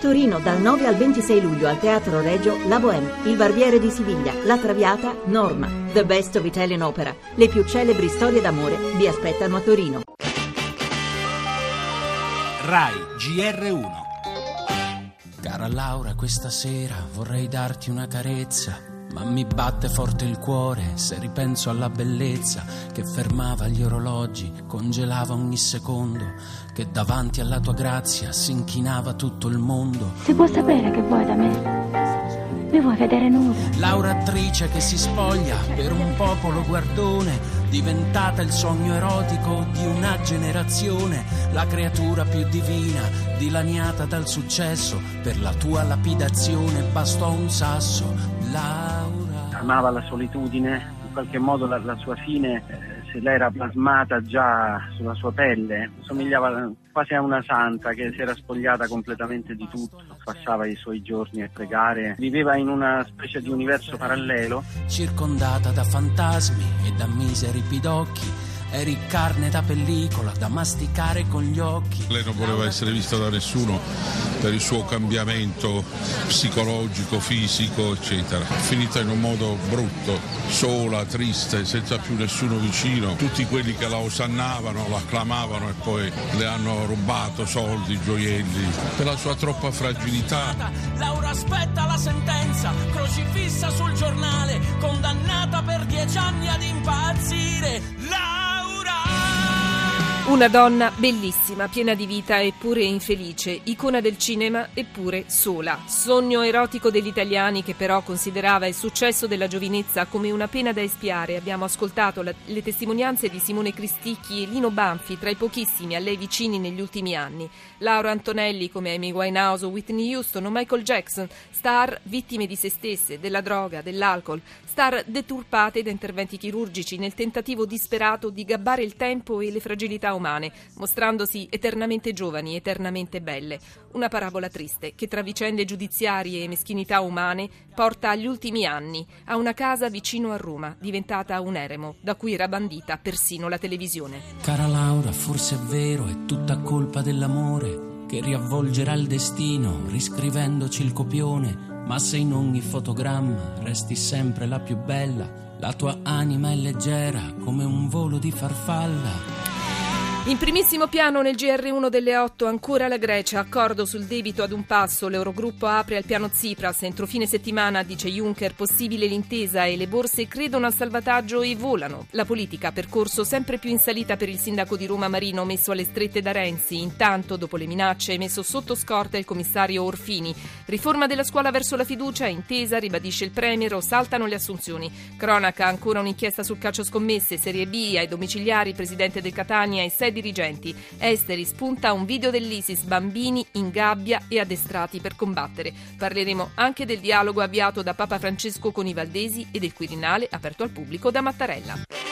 Torino dal 9 al 26 luglio al Teatro Regio La Bohème, Il Barbiere di Siviglia, La Traviata, Norma. The Best of Italian Opera. Le più celebri storie d'amore vi aspettano a Torino. RAI GR1 Cara Laura, questa sera vorrei darti una carezza ma mi batte forte il cuore se ripenso alla bellezza che fermava gli orologi, congelava ogni secondo, che davanti alla tua grazia si inchinava tutto il mondo. Si può sapere che vuoi da me? Mi vuoi vedere nuda? Laura attrice che si spoglia per un popolo guardone, diventata il sogno erotico di una generazione, la creatura più divina, dilaniata dal successo, per la tua lapidazione bastò un sasso. Laura. Amava la solitudine, in qualche modo la, la sua fine eh, se l'era plasmata già sulla sua pelle, somigliava quasi a una santa che si era spogliata completamente di tutto, passava i suoi giorni a pregare, viveva in una specie di universo parallelo. Circondata da fantasmi e da miseri pidocchi Eri carne da pellicola da masticare con gli occhi. Lei non voleva essere vista da nessuno per il suo cambiamento psicologico, fisico, eccetera. Finita in un modo brutto, sola, triste, senza più nessuno vicino. Tutti quelli che la osannavano, la acclamavano e poi le hanno rubato soldi, gioielli, per la sua troppa fragilità. Laura aspetta la sentenza, crocifissa sul giornale, condannata per dieci anni ad impazzire. Una donna bellissima, piena di vita eppure infelice, icona del cinema eppure sola. Sogno erotico degli italiani che però considerava il successo della giovinezza come una pena da espiare. Abbiamo ascoltato la, le testimonianze di Simone Cristicchi e Lino Banfi, tra i pochissimi a lei vicini negli ultimi anni. Laura Antonelli come Amy Winehouse Whitney Houston o Michael Jackson, star vittime di se stesse, della droga, dell'alcol, star deturpate da interventi chirurgici nel tentativo disperato di gabbare il tempo e le fragilità umane, mostrandosi eternamente giovani, eternamente belle. Una parabola triste che tra vicende giudiziarie e meschinità umane porta agli ultimi anni, a una casa vicino a Roma, diventata un eremo, da cui era bandita persino la televisione. Cara Laura, forse è vero, è tutta colpa dell'amore che riavvolgerà il destino, riscrivendoci il copione, ma se in ogni fotogramma resti sempre la più bella, la tua anima è leggera come un volo di farfalla. In primissimo piano nel GR1 delle 8 ancora la Grecia, accordo sul debito ad un passo, l'Eurogruppo apre al piano Tsipras, entro fine settimana dice Juncker possibile l'intesa e le borse credono al salvataggio e volano. La politica percorso sempre più in salita per il sindaco di Roma Marino messo alle strette da Renzi, intanto dopo le minacce messo sotto scorta il commissario Orfini. Riforma della scuola verso la fiducia, intesa, ribadisce il Premier, saltano le assunzioni. Cronaca, ancora un'inchiesta sul calcio scommesse, Serie B, ai domiciliari, presidente del Catania e sei dirigenti. Esteri spunta un video dell'ISIS, bambini in gabbia e addestrati per combattere. Parleremo anche del dialogo avviato da Papa Francesco con i Valdesi e del Quirinale aperto al pubblico da Mattarella.